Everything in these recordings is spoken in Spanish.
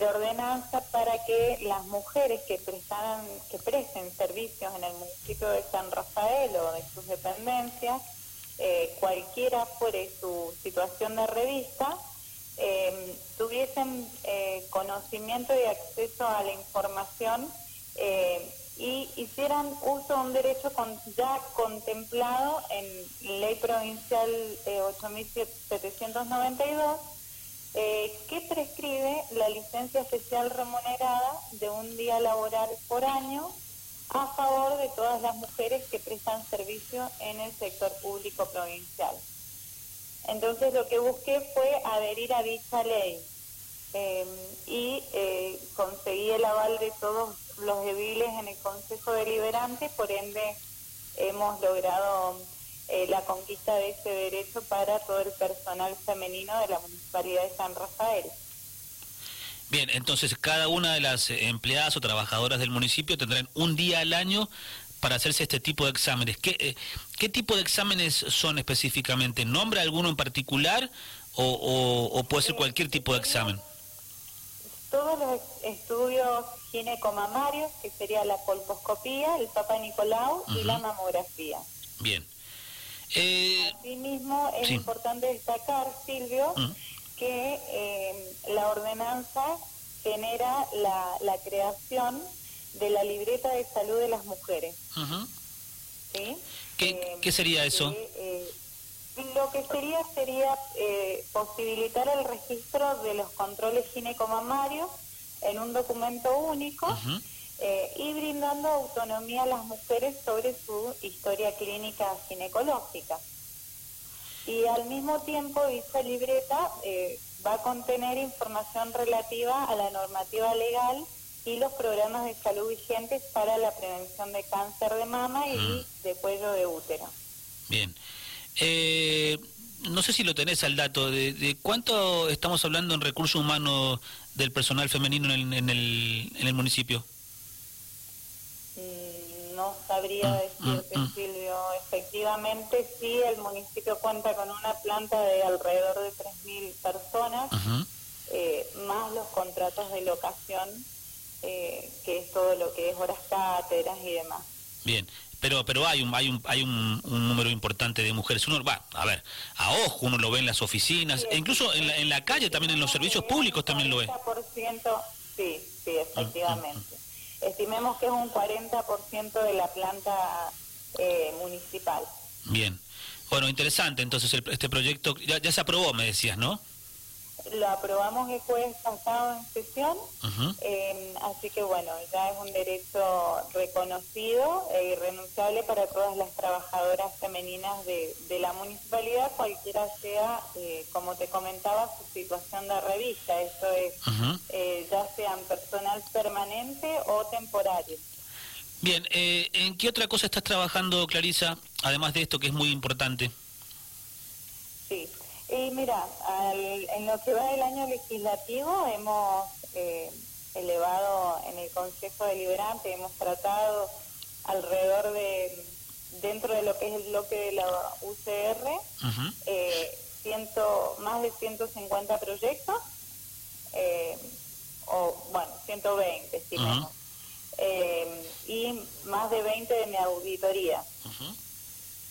de ordenanza para que las mujeres que prestan, que presten servicios en el municipio de San Rafael o de sus dependencias, eh, cualquiera fuere su situación de revista, eh, tuviesen eh, conocimiento y acceso a la información y hicieran uso de un derecho ya contemplado en Ley Provincial 8792 eh, que prescribe la licencia especial remunerada de un día laboral por año a favor de todas las mujeres que prestan servicio en el sector público provincial. Entonces lo que busqué fue adherir a dicha ley eh, y eh, conseguí el aval de todos los ediles en el Consejo Deliberante, por ende hemos logrado eh, la conquista de ese derecho para todo el personal femenino de la Municipalidad de San Rafael. Bien, entonces cada una de las empleadas o trabajadoras del municipio tendrán un día al año para hacerse este tipo de exámenes. ¿Qué, eh, qué tipo de exámenes son específicamente? ¿Nombra alguno en particular o, puede ser cualquier tipo de examen? Todos los estudios ginecomamarios, que sería la colposcopía, el Papa Nicolau y la mamografía. Bien. Eh, Asimismo, es importante destacar, Silvio, que eh, la ordenanza genera la, creación de la libreta de salud de las mujeres. ¿Sí? ¿Qué, ¿Qué, sería eso? Eh, lo que sería sería posibilitar el registro de los controles ginecomamarios en un documento único eh, y brindando autonomía a las mujeres sobre su historia clínica ginecológica. Y al mismo tiempo, dicha libreta eh, va a contener información relativa a la normativa legal y los programas de salud vigentes para la prevención de cáncer de mama y mm. de cuello de útero. Bien. Eh, no sé si lo tenés al dato, de, cuánto estamos hablando en recursos humanos del personal femenino en en el, en el municipio? No sabría mm, decirte, mm, mm. Silvio. Efectivamente, sí, el municipio cuenta con una planta de alrededor de 3.000 personas, eh, más los contratos de locación, eh, que es todo lo que es horas cátedras y demás. Bien. Pero, pero hay un hay un hay un, número importante de mujeres uno va a ver a ojo uno lo ve en las oficinas e incluso en la, en la calle también en los servicios públicos también lo ve sí sí efectivamente estimemos que es un 40% de la planta eh, municipal. Bien. Bueno, interesante entonces este proyecto, ya, ya se aprobó, me decías, ¿no? Lo aprobamos el jueves pasado en sesión, eh, así que bueno, ya es un derecho reconocido e irrenunciable para todas las trabajadoras femeninas de, la municipalidad, cualquiera sea, eh, como te comentaba, su situación de revista. Eso es, eh, ya sean personal permanente o temporario. Bien, ¿en qué otra cosa estás trabajando, Clarisa, además de esto que es muy importante? Sí. Y mira, en lo que va del año legislativo hemos eh, elevado en el Consejo Deliberante, hemos tratado alrededor de, dentro de lo que es el bloque de la UCR, eh, ciento, más de 150 proyectos, eh, o bueno, 120, si eh, y más de 20 de mi auditoría.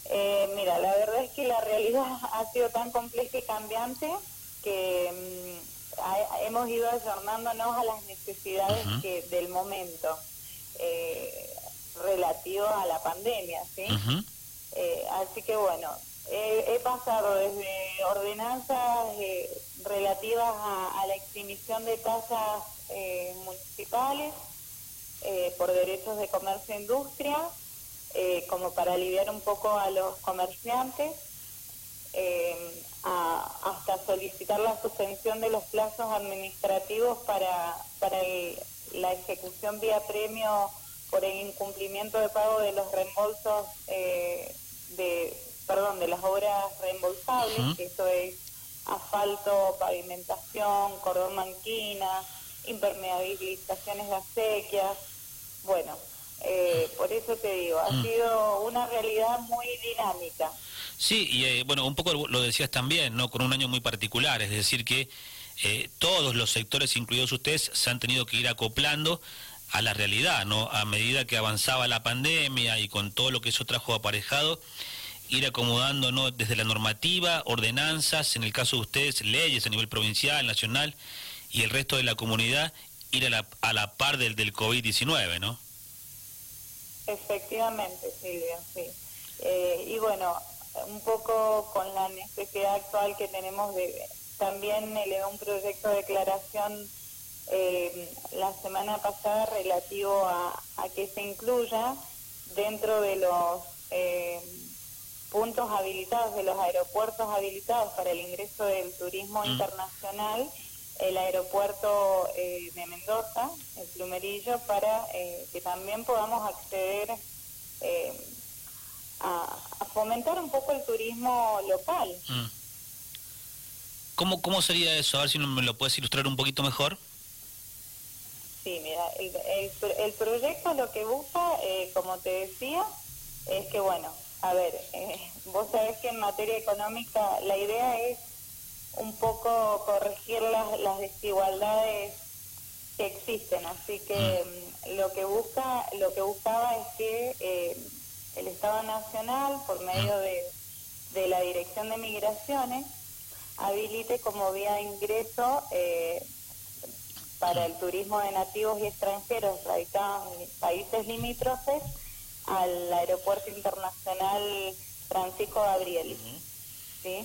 Eh, mira, la verdad es que la realidad ha sido tan compleja y cambiante que mm, hemos ido ayornándonos a las necesidades que del momento eh, relativo a la pandemia, ¿sí? Eh, así que bueno, he pasado desde ordenanzas eh, relativas a, a, la extinción de tasas municipales por derechos de comercio e industria, eh, como para aliviar un poco a los comerciantes, eh, hasta solicitar la suspensión de los plazos administrativos para, para la ejecución vía premio por el incumplimiento de pago de los reembolsos eh, de perdón de las obras reembolsables que eso es asfalto pavimentación cordón manquina impermeabilizaciones de acequias. Bueno por eso te digo, ha mm. sido una realidad muy dinámica. Sí, y eh, bueno, un poco lo decías también, ¿no? Con un año muy particular, es decir, que eh, todos los sectores, incluidos ustedes, se han tenido que ir acoplando a la realidad, ¿no? A medida que avanzaba la pandemia y con todo lo que eso trajo aparejado, ir acomodando ¿no? desde la normativa, ordenanzas, en el caso de ustedes, leyes a nivel provincial, nacional y el resto de la comunidad, ir a la, a la par del, del COVID-19, ¿no? Efectivamente, Silvia, sí. Eh, y bueno, un poco con la necesidad actual que tenemos de también elevó un proyecto de declaración eh, la semana pasada relativo a, que se incluya dentro de los eh, puntos habilitados, de los aeropuertos habilitados para el ingreso del turismo mm. internacional, el aeropuerto eh, de Mendoza, el Plumerillo, para que también podamos acceder a, fomentar un poco el turismo local. Mm. ¿Cómo, ¿Cómo sería eso? A ver si me lo puedes ilustrar un poquito mejor. Sí, mira, el, el, proyecto lo que busca, eh, como te decía, es que, bueno, a ver, eh, vos sabés que en materia económica la idea es un poco corregir las, las desigualdades que existen, así que mm. Mm, lo que busca, lo que buscaba es que eh, el Estado Nacional, por medio mm. de, de la Dirección de Migraciones, habilite como vía de ingreso eh, para el turismo de nativos y extranjeros radicados en países limítrofes al Aeropuerto Internacional Francisco Gabrieli.